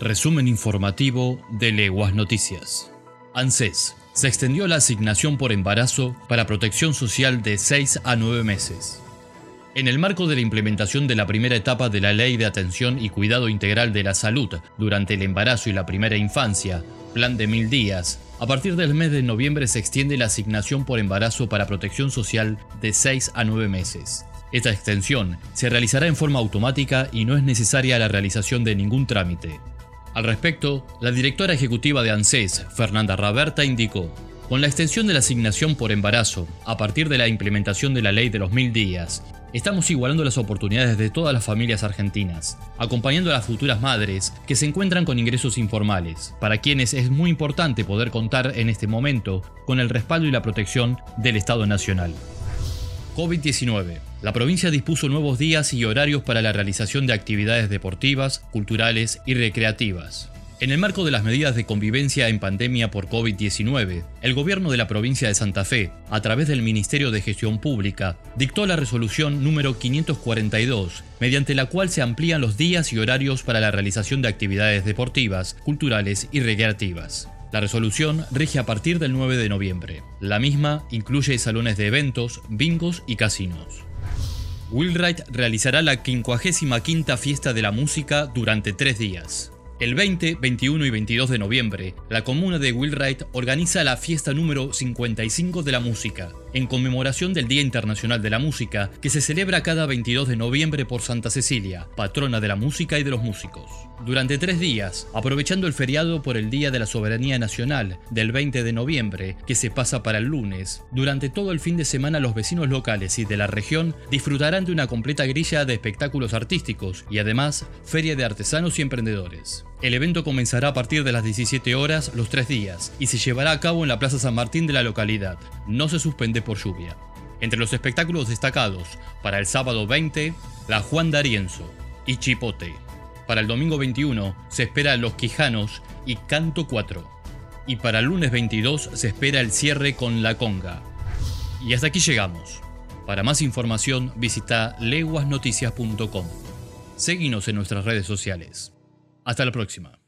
Resumen informativo de Leguas Noticias. ANSES. Se extendió la asignación por embarazo para protección social de 6 a 9 meses. En el marco de la implementación de la primera etapa de la Ley de Atención y Cuidado Integral de la Salud durante el embarazo y la primera infancia, Plan de Mil Días, a partir del mes de noviembre se extiende la asignación por embarazo para protección social de 6 a 9 meses. Esta extensión se realizará en forma automática y no es necesaria la realización de ningún trámite. Al respecto, la directora ejecutiva de ANSES, Fernanda Raberta, indicó, con la extensión de la asignación por embarazo, a partir de la implementación de la ley de los mil días, estamos igualando las oportunidades de todas las familias argentinas, acompañando a las futuras madres que se encuentran con ingresos informales, para quienes es muy importante poder contar en este momento con el respaldo y la protección del Estado Nacional. COVID-19. La provincia dispuso nuevos días y horarios para la realización de actividades deportivas, culturales y recreativas. En el marco de las medidas de convivencia en pandemia por COVID-19, el gobierno de la provincia de Santa Fe, a través del Ministerio de Gestión Pública, dictó la resolución número 542, mediante la cual se amplían los días y horarios para la realización de actividades deportivas, culturales y recreativas. La resolución rige a partir del 9 de noviembre. La misma incluye salones de eventos, bingos y casinos. Wheelwright realizará la 55 Fiesta de la Música durante tres días. El 20, 21 y 22 de noviembre, la comuna de Wheelwright organiza la fiesta número 55 de la música, en conmemoración del Día Internacional de la Música, que se celebra cada 22 de noviembre por Santa Cecilia, patrona de la música y de los músicos. Durante tres días, aprovechando el feriado por el Día de la Soberanía Nacional del 20 de noviembre, que se pasa para el lunes, durante todo el fin de semana los vecinos locales y de la región disfrutarán de una completa grilla de espectáculos artísticos y además feria de artesanos y emprendedores. El evento comenzará a partir de las 17 horas los tres días y se llevará a cabo en la Plaza San Martín de la localidad. No se suspende por lluvia. Entre los espectáculos destacados, para el sábado 20, la Juan D'Arienzo y Chipote. Para el domingo 21 se espera Los Quijanos y Canto 4. Y para el lunes 22 se espera el cierre con La Conga. Y hasta aquí llegamos. Para más información visita leguasnoticias.com. Seguinos en nuestras redes sociales. Hasta la próxima.